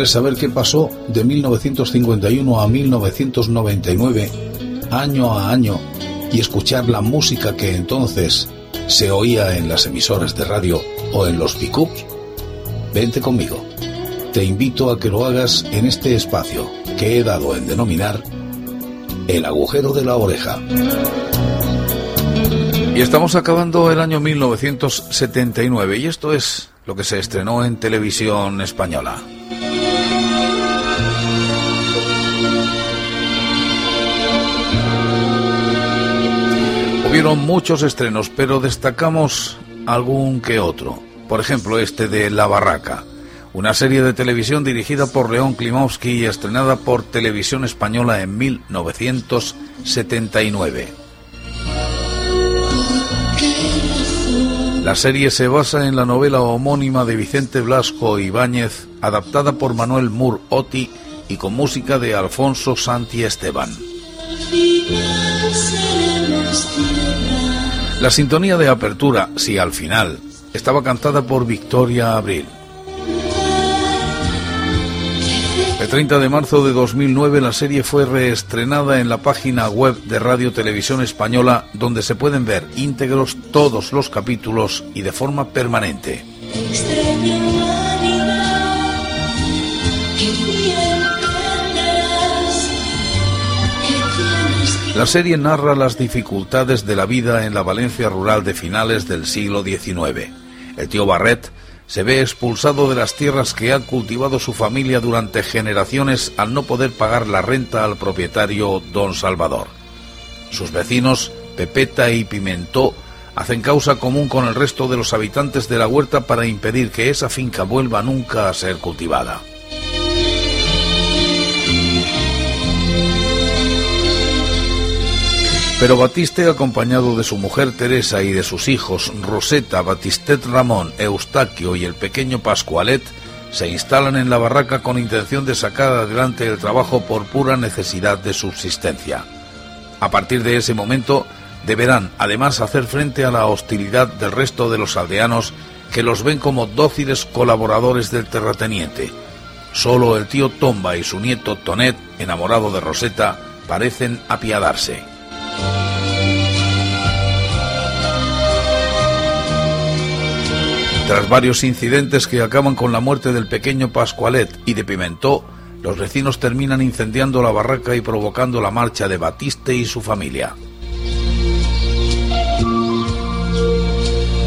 ¿Quieres saber qué pasó de 1951 a 1999, año a año, y escuchar la música que entonces se oía en las emisoras de radio o en los pickups? Vente conmigo. Te invito a que lo hagas en este espacio que he dado en denominar el agujero de la oreja. Y estamos acabando el año 1979 y esto es lo que se estrenó en televisión española. Hubieron muchos estrenos, pero destacamos algún que otro. Por ejemplo, este de La Barraca, una serie de televisión dirigida por León Klimovsky y estrenada por Televisión Española en 1979. La serie se basa en la novela homónima de Vicente Blasco Ibáñez, adaptada por Manuel Mur Oti y con música de Alfonso Santi Esteban. La sintonía de apertura, si al final, estaba cantada por Victoria Abril. El 30 de marzo de 2009 la serie fue reestrenada en la página web de Radio Televisión Española donde se pueden ver íntegros todos los capítulos y de forma permanente. La serie narra las dificultades de la vida en la Valencia rural de finales del siglo XIX. El tío Barret se ve expulsado de las tierras que ha cultivado su familia durante generaciones al no poder pagar la renta al propietario don Salvador. Sus vecinos, Pepeta y Pimentó, hacen causa común con el resto de los habitantes de la huerta para impedir que esa finca vuelva nunca a ser cultivada. Pero Batiste, acompañado de su mujer Teresa y de sus hijos Roseta, Batistet Ramón, Eustaquio y el pequeño Pascualet, se instalan en la barraca con intención de sacar adelante el trabajo por pura necesidad de subsistencia. A partir de ese momento, deberán además hacer frente a la hostilidad del resto de los aldeanos que los ven como dóciles colaboradores del terrateniente. Solo el tío Tomba y su nieto Tonet, enamorado de Roseta, parecen apiadarse. Tras varios incidentes que acaban con la muerte del pequeño Pascualet y de Pimentó, los vecinos terminan incendiando la barraca y provocando la marcha de Batiste y su familia.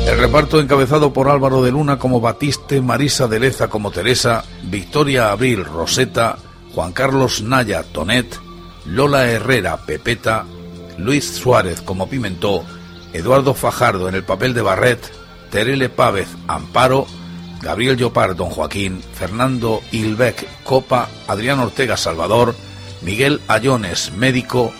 El reparto encabezado por Álvaro de Luna como Batiste, Marisa de Leza como Teresa, Victoria Abril Roseta, Juan Carlos Naya Tonet, Lola Herrera Pepeta, Luis Suárez como Pimentó, Eduardo Fajardo en el papel de Barret, Terele Pávez Amparo, Gabriel Llopar Don Joaquín, Fernando Ilbeck Copa, Adrián Ortega Salvador, Miguel Ayones Médico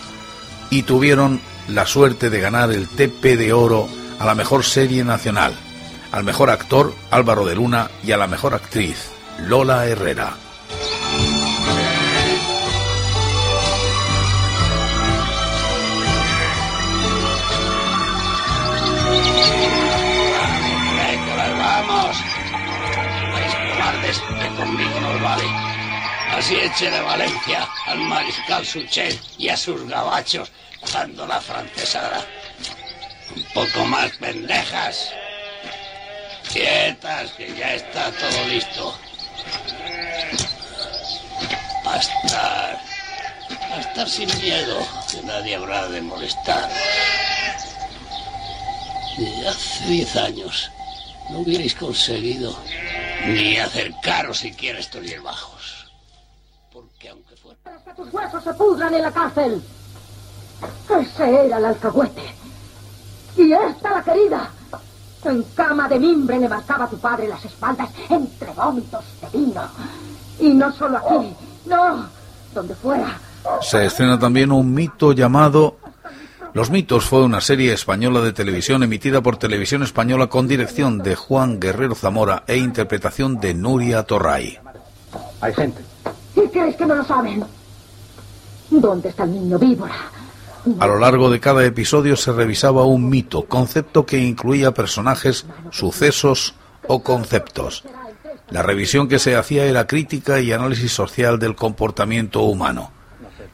y tuvieron la suerte de ganar el TP de Oro a la mejor serie nacional, al mejor actor Álvaro de Luna y a la mejor actriz Lola Herrera. Conmigo no vale. Así eche de Valencia al mariscal Suchet y a sus gabachos dando la francesada. Un poco más pendejas. Quietas, que ya está todo listo. A estar sin miedo, que nadie habrá de molestar. Hace diez años no hubierais conseguido ni acercaros siquiera estos bajos. Porque aunque fuera... que tus huesos se pudran en la cárcel. Ese era el alcahuete. Y esta la querida. En cama de mimbre le marcaba a tu padre las espaldas entre vómitos de vino. Y no solo aquí, no, donde fuera. Se estrena también un mito llamado los mitos fue una serie española de televisión emitida por Televisión Española con dirección de Juan Guerrero Zamora e interpretación de Nuria Torray. Hay gente. ¿Y crees que no lo saben? ¿Dónde está el niño víbora? A lo largo de cada episodio se revisaba un mito, concepto que incluía personajes, sucesos o conceptos. La revisión que se hacía era crítica y análisis social del comportamiento humano.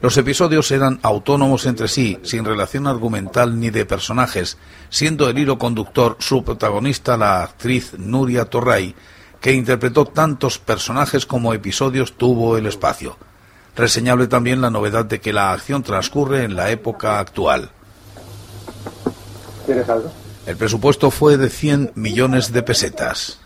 Los episodios eran autónomos entre sí, sin relación argumental ni de personajes, siendo el hilo conductor su protagonista la actriz Nuria Torray, que interpretó tantos personajes como episodios tuvo el espacio. Reseñable también la novedad de que la acción transcurre en la época actual. ¿Quieres algo? El presupuesto fue de 100 millones de pesetas.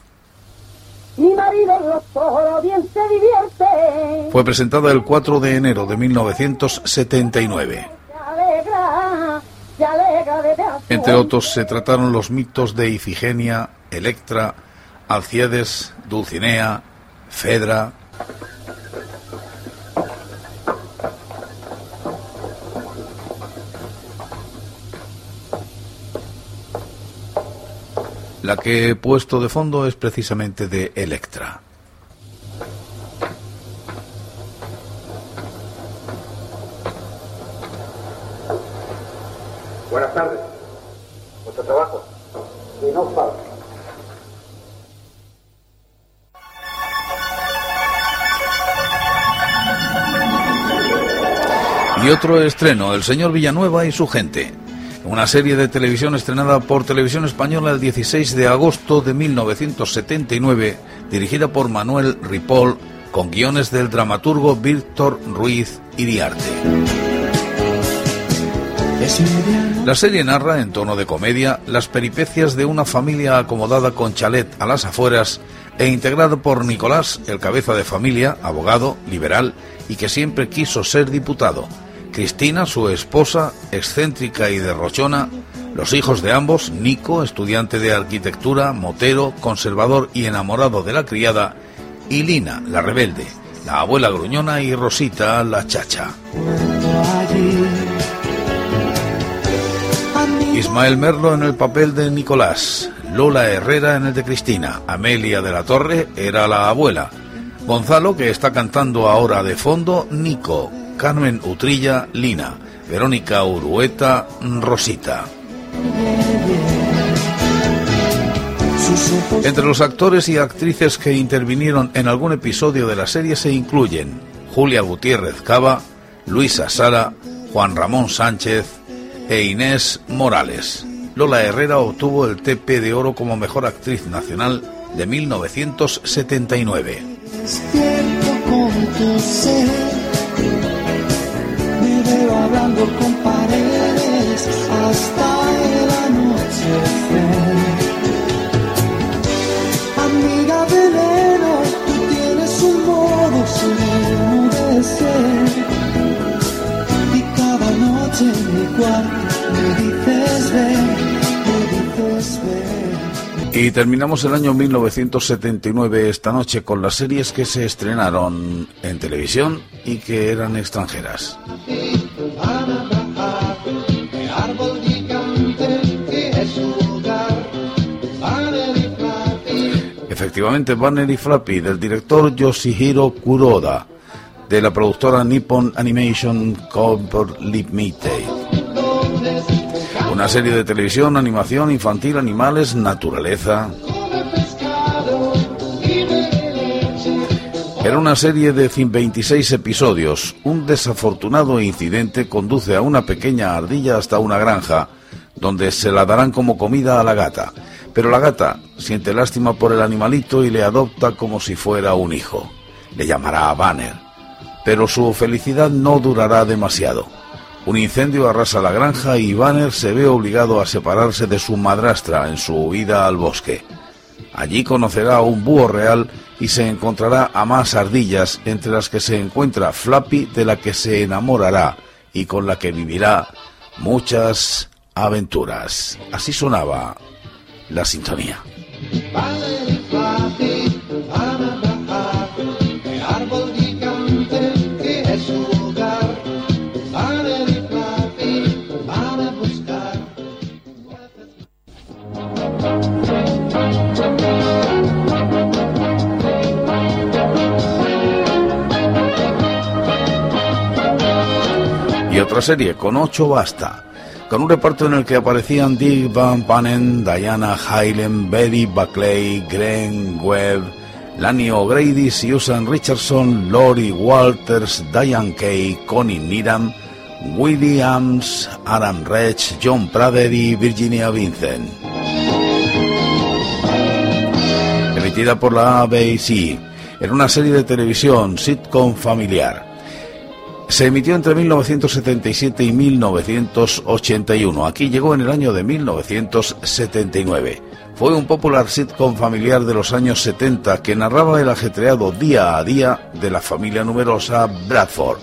Fue presentada el 4 de enero de 1979. Entre otros se trataron los mitos de Ifigenia, Electra, Alcides, Dulcinea, Fedra, La que he puesto de fondo es precisamente de Electra. Buenas tardes. ¿Mucho trabajo? Y no falta. Y otro estreno, El señor Villanueva y su gente una serie de televisión estrenada por Televisión Española el 16 de agosto de 1979, dirigida por Manuel Ripoll, con guiones del dramaturgo Víctor Ruiz Iriarte. La serie narra, en tono de comedia, las peripecias de una familia acomodada con chalet a las afueras e integrada por Nicolás, el cabeza de familia, abogado, liberal y que siempre quiso ser diputado, Cristina, su esposa, excéntrica y derrochona, los hijos de ambos, Nico, estudiante de arquitectura, motero, conservador y enamorado de la criada, y Lina, la rebelde, la abuela gruñona y Rosita, la chacha. Ismael Merlo en el papel de Nicolás, Lola Herrera en el de Cristina, Amelia de la Torre era la abuela, Gonzalo, que está cantando ahora de fondo, Nico, Carmen Utrilla, Lina, Verónica Urueta, Rosita. Entre los actores y actrices que intervinieron en algún episodio de la serie se incluyen Julia Gutiérrez Cava, Luisa Sara, Juan Ramón Sánchez e Inés Morales. Lola Herrera obtuvo el TP de Oro como Mejor Actriz Nacional de 1979 hablando con paredes hasta el anochecer. Amiga veneno, tú tienes un modo sereno de ser. Y terminamos el año 1979 esta noche con las series que se estrenaron en televisión y que eran extranjeras. Efectivamente, Banner y Flappy, del director Yoshihiro Kuroda, de la productora Nippon Animation Corp Limited. Una serie de televisión, animación infantil, animales, naturaleza. Era una serie de 26 episodios. Un desafortunado incidente conduce a una pequeña ardilla hasta una granja, donde se la darán como comida a la gata. Pero la gata siente lástima por el animalito y le adopta como si fuera un hijo. Le llamará a Banner. Pero su felicidad no durará demasiado. Un incendio arrasa la granja y Banner se ve obligado a separarse de su madrastra en su huida al bosque. Allí conocerá a un búho real y se encontrará a más ardillas, entre las que se encuentra Flappy, de la que se enamorará y con la que vivirá muchas aventuras. Así sonaba la sintonía. Otra serie con ocho basta, con un reparto en el que aparecían Dick Van Panen, Diana Hylen, Betty Buckley, Glenn Webb, Lanny O'Grady, Susan Richardson, Lori Walters, Diane Kay, Connie Needham, Williams, Adam Rech, John Prader y Virginia Vincent. Emitida por la ABC, era una serie de televisión sitcom familiar. Se emitió entre 1977 y 1981. Aquí llegó en el año de 1979. Fue un popular sitcom familiar de los años 70 que narraba el ajetreado día a día de la familia numerosa Bradford.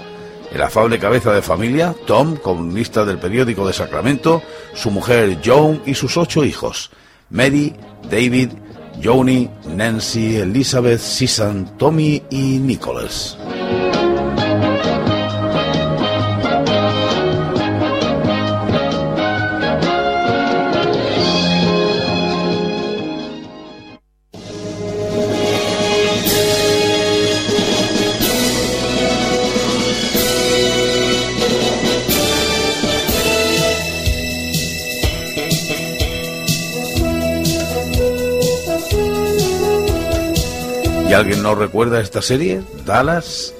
El afable cabeza de familia, Tom, comunista del periódico de Sacramento, su mujer Joan y sus ocho hijos, Mary, David, Joni, Nancy, Elizabeth, Susan, Tommy y Nicholas. ¿Y alguien no recuerda esta serie? Dallas,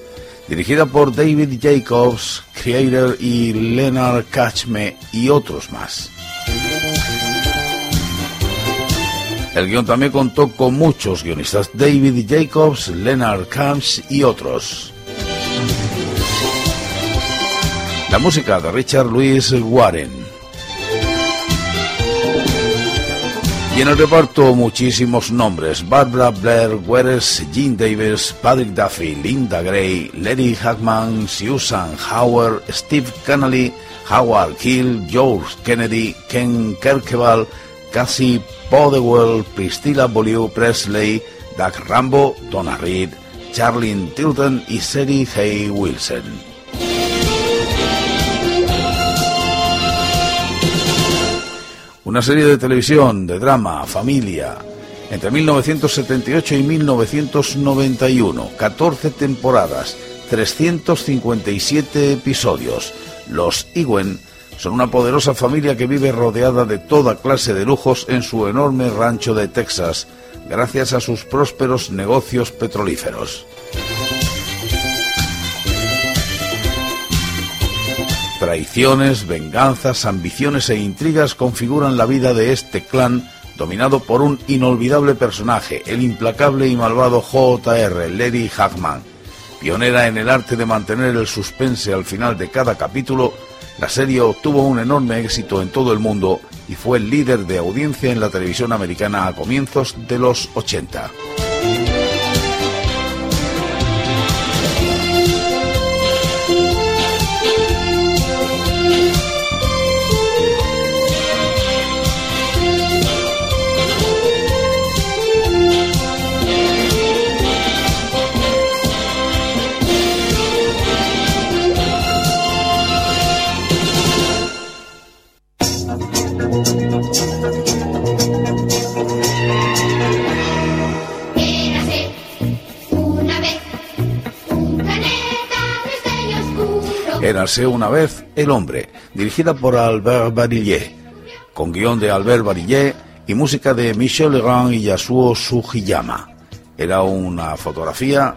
dirigida por David Jacobs, Creator y Leonard Kachme y otros más. El guion también contó con muchos guionistas, David Jacobs, Leonard Kachme y otros. La música de Richard Louis Warren. Y en el reparto muchísimos nombres. Barbara Blair, Weres, Jean Davis, Patrick Duffy, Linda Gray, Larry Hackman, Susan Howard, Steve Connolly, Howard Keel, George Kennedy, Ken Kerkeval, Cassie Podewell, Priscilla Beaulieu Presley, Doug Rambo, Donna Reed, Charlene Tilton y Seri Hay Wilson. Una serie de televisión, de drama, familia, entre 1978 y 1991, 14 temporadas, 357 episodios. Los Iwen son una poderosa familia que vive rodeada de toda clase de lujos en su enorme rancho de Texas, gracias a sus prósperos negocios petrolíferos. Traiciones, venganzas, ambiciones e intrigas configuran la vida de este clan dominado por un inolvidable personaje, el implacable y malvado J.R. Larry Hackman. Pionera en el arte de mantener el suspense al final de cada capítulo, la serie obtuvo un enorme éxito en todo el mundo y fue el líder de audiencia en la televisión americana a comienzos de los 80. Una vez El hombre, dirigida por Albert Barillet, con guion de Albert Barillet y música de Michel Legrand y Yasuo Sugiyama. Era una fotografía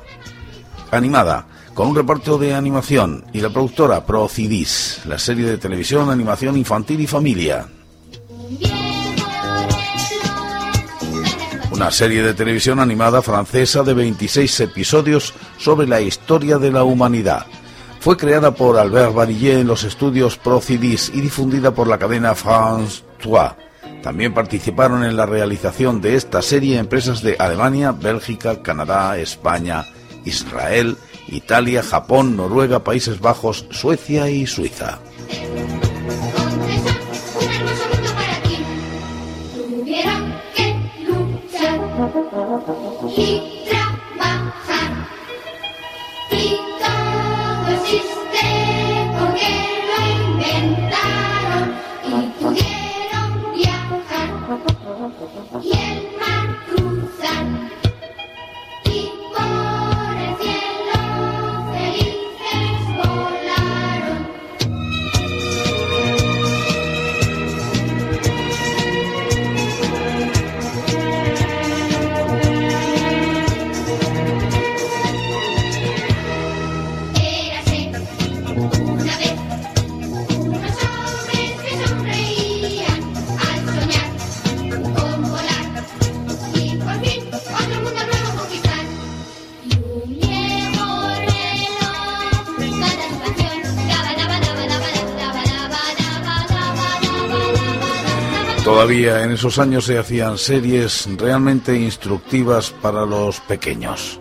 animada, con un reparto de animación y la productora Procidis, la serie de televisión, animación infantil y familia. Una serie de televisión animada francesa de 26 episodios sobre la historia de la humanidad fue creada por Albert Barillet en los estudios Procidis y difundida por la cadena France 3. También participaron en la realización de esta serie empresas de Alemania, Bélgica, Canadá, España, Israel, Italia, Japón, Noruega, Países Bajos, Suecia y Suiza. En esos años se hacían series realmente instructivas para los pequeños.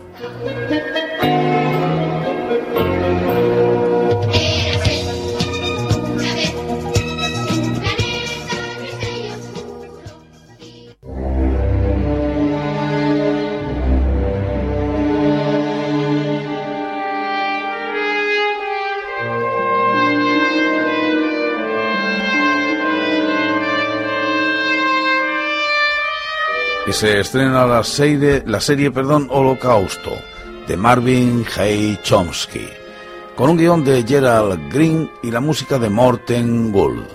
Y se estrena la serie, la serie perdón, Holocausto de Marvin Hay Chomsky, con un guion de Gerald Green y la música de Morten Gould.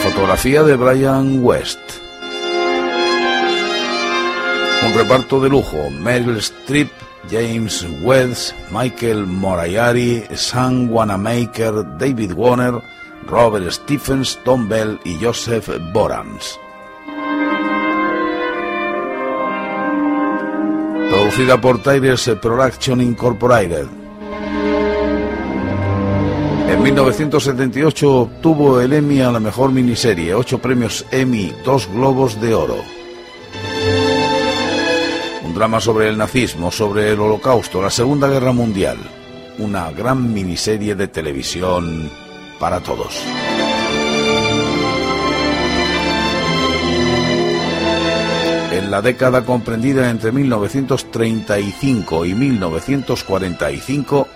Fotografía de Brian West. Un reparto de lujo, Meryl Streep, James Woods, Michael Moriarty, Sam Wanamaker, David Warner, Robert Stephens, Tom Bell y Joseph Borams. Producida por Tyrese Production Incorporated. En 1978 obtuvo el Emmy a la mejor miniserie, ocho premios Emmy, dos globos de oro. Un drama sobre el nazismo, sobre el holocausto, la Segunda Guerra Mundial. Una gran miniserie de televisión para todos. En la década comprendida entre 1935 y 1945,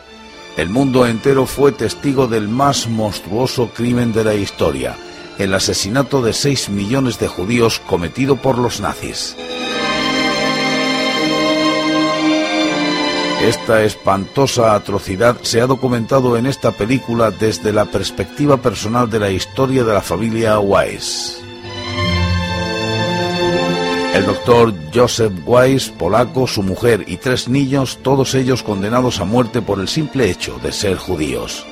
el mundo entero fue testigo del más monstruoso crimen de la historia, el asesinato de 6 millones de judíos cometido por los nazis. Esta espantosa atrocidad se ha documentado en esta película desde la perspectiva personal de la historia de la familia Weiss. El doctor Joseph Weiss, polaco, su mujer y tres niños, todos ellos condenados a muerte por el simple hecho de ser judíos.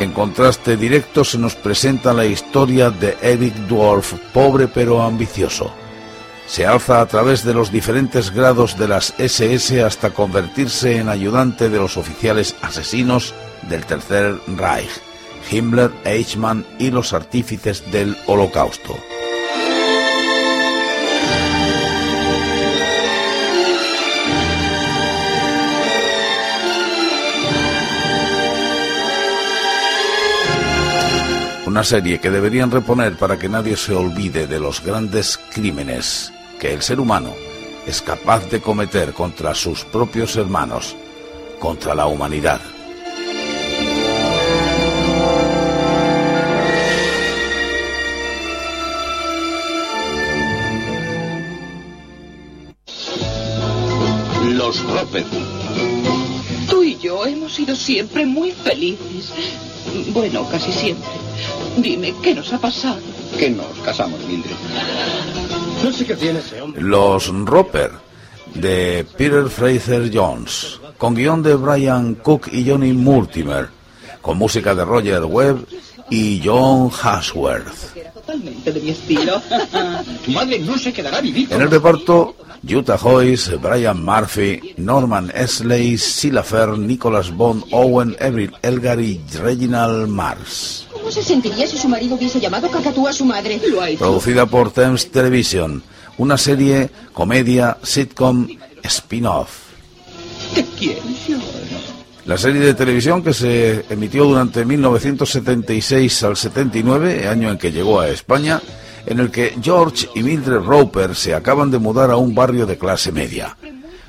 En contraste directo se nos presenta la historia de Eric Dwarf, pobre pero ambicioso se alza a través de los diferentes grados de las SS hasta convertirse en ayudante de los oficiales asesinos del Tercer Reich, Himmler, Eichmann y los artífices del Holocausto. Una serie que deberían reponer para que nadie se olvide de los grandes crímenes que el ser humano es capaz de cometer contra sus propios hermanos, contra la humanidad. Los Roper. Tú y yo hemos sido siempre muy felices. Bueno, casi siempre. Dime, ¿qué nos ha pasado? Que nos casamos, Mildred. No sé qué tiene ese hombre. Los Roper, de Peter Fraser Jones, con guion de Brian Cook y Johnny Mortimer, con música de Roger Webb y John Hasworth. totalmente de mi estilo. tu madre no se quedará vivir. En el reparto, Utah Hoyce, Brian Murphy, Norman Esley, Sila Fern, Nicholas Bond, Owen, Everett Elgar y Reginald Mars. ¿Cómo se sentiría si su marido hubiese llamado cacatúa a su madre? Lo ha hecho. Producida por Thames Television, una serie, comedia, sitcom, spin-off. Te quiero yo. La serie de televisión que se emitió durante 1976 al 79, año en que llegó a España, en el que George y Mildred Roper se acaban de mudar a un barrio de clase media.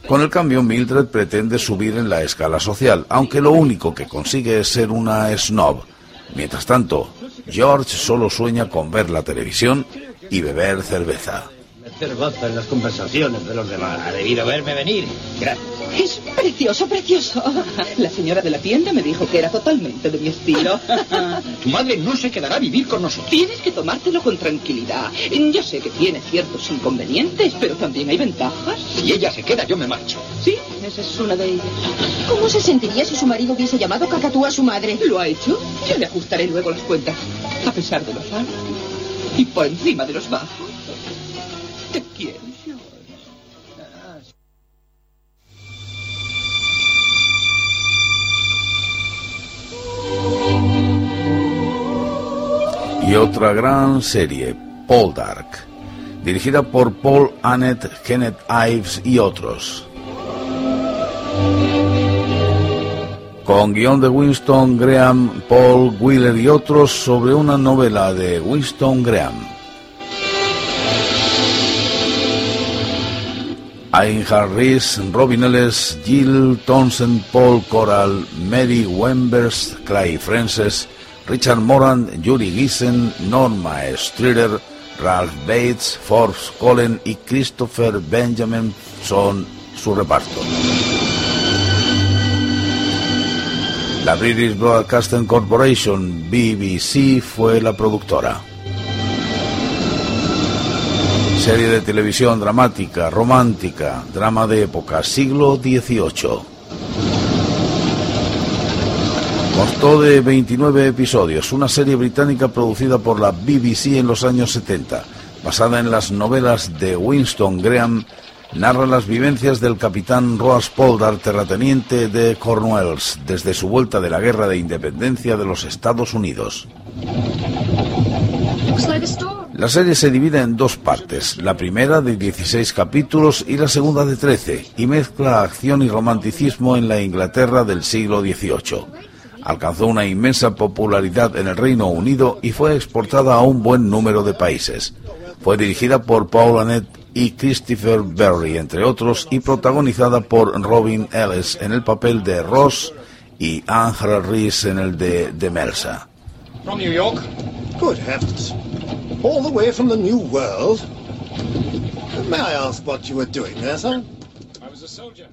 Con el cambio, Mildred pretende subir en la escala social, aunque lo único que consigue es ser una snob. Mientras tanto, George solo sueña con ver la televisión y beber cerveza. Meter en las conversaciones de los demás. Ha debido verme venir. Gracias. Es precioso, precioso. La señora de la tienda me dijo que era totalmente de mi estilo. Tu madre no se quedará a vivir con nosotros. Tienes que tomártelo con tranquilidad. Yo sé que tiene ciertos inconvenientes, pero también hay ventajas. Si ella se queda, yo me marcho. Sí, esa es una de ellas. ¿Cómo se sentiría si su marido hubiese llamado cacatúa a su madre? ¿Lo ha hecho? Yo le ajustaré luego las cuentas. A pesar de los altos y por encima de los bajos. Te quiero, Y otra gran serie, Paul Dark, dirigida por Paul Annett, Kenneth Ives y otros. Con guion de Winston Graham, Paul Wheeler y otros sobre una novela de Winston Graham. Einhard Rees, Robin Ellis, Jill Townsend, Paul Coral, Mary Wembers, Clay Frances, Richard Moran, Yuri Gissen, Norma Strider, Ralph Bates, Forbes Cullen y Christopher Benjamin son su reparto. La British Broadcasting Corporation, BBC, fue la productora. Serie de televisión dramática, romántica, drama de época, siglo XVIII. Constó de 29 episodios, una serie británica producida por la BBC en los años 70, basada en las novelas de Winston Graham, narra las vivencias del capitán Roas Poldar, terrateniente de Cornwalls, desde su vuelta de la Guerra de Independencia de los Estados Unidos. La serie se divide en dos partes, la primera de 16 capítulos y la segunda de 13, y mezcla acción y romanticismo en la Inglaterra del siglo XVIII. Alcanzó una inmensa popularidad en el Reino Unido y fue exportada a un buen número de países. Fue dirigida por Paul Annett y Christopher Berry, entre otros, y protagonizada por Robin Ellis en el papel de Ross y Angela Reese en el de Demelsa. From New York? Good heavens. All the way from the New World? May I ask what you were doing there, sir? I was a soldier.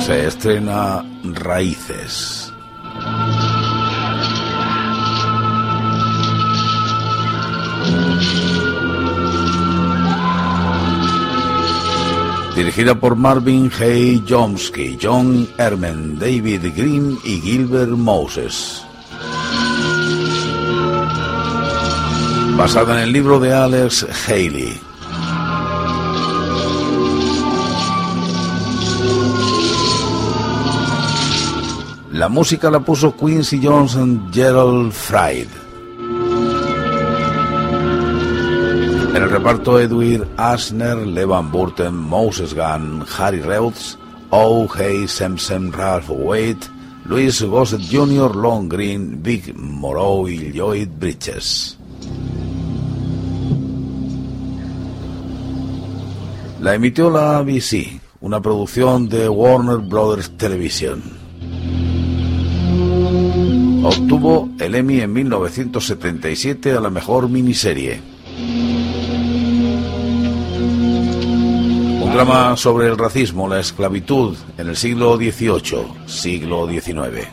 Se estrena Raíces. Dirigida por Marvin Hay Jomsky, John Herman, David Green y Gilbert Moses. Basada en el libro de Alex Haley. La música la puso Quincy Johnson Gerald Fried. En el reparto Edwin Asner, Levan Burton, Moses Gunn, Harry Reutz, O. Hay Simpson, Ralph Waite, Luis Gossett Jr., Long Green, Big Morrow y Lloyd Bridges. La emitió la ABC, una producción de Warner Brothers Television. Obtuvo el Emmy en 1977 a la mejor miniserie. Un drama sobre el racismo, la esclavitud en el siglo XVIII, siglo XIX.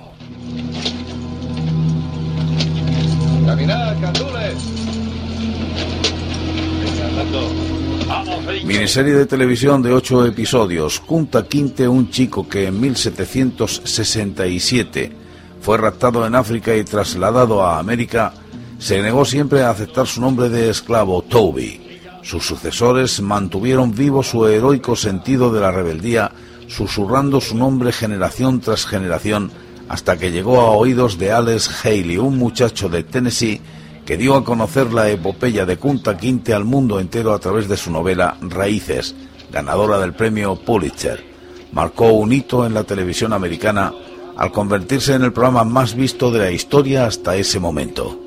Miniserie de televisión de ocho episodios. Kunta Quinte, un chico que en 1767 fue raptado en África y trasladado a América, se negó siempre a aceptar su nombre de esclavo, Toby. Sus sucesores mantuvieron vivo su heroico sentido de la rebeldía, susurrando su nombre generación tras generación, hasta que llegó a oídos de Alex Haley, un muchacho de Tennessee que dio a conocer la epopeya de Kunta Quinte al mundo entero a través de su novela Raíces, ganadora del premio Pulitzer. Marcó un hito en la televisión americana al convertirse en el programa más visto de la historia hasta ese momento.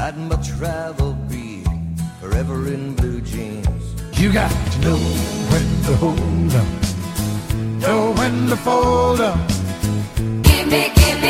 I'd much rather be forever in blue jeans. You got to know when to hold up, know when to fold up. Give me, give me.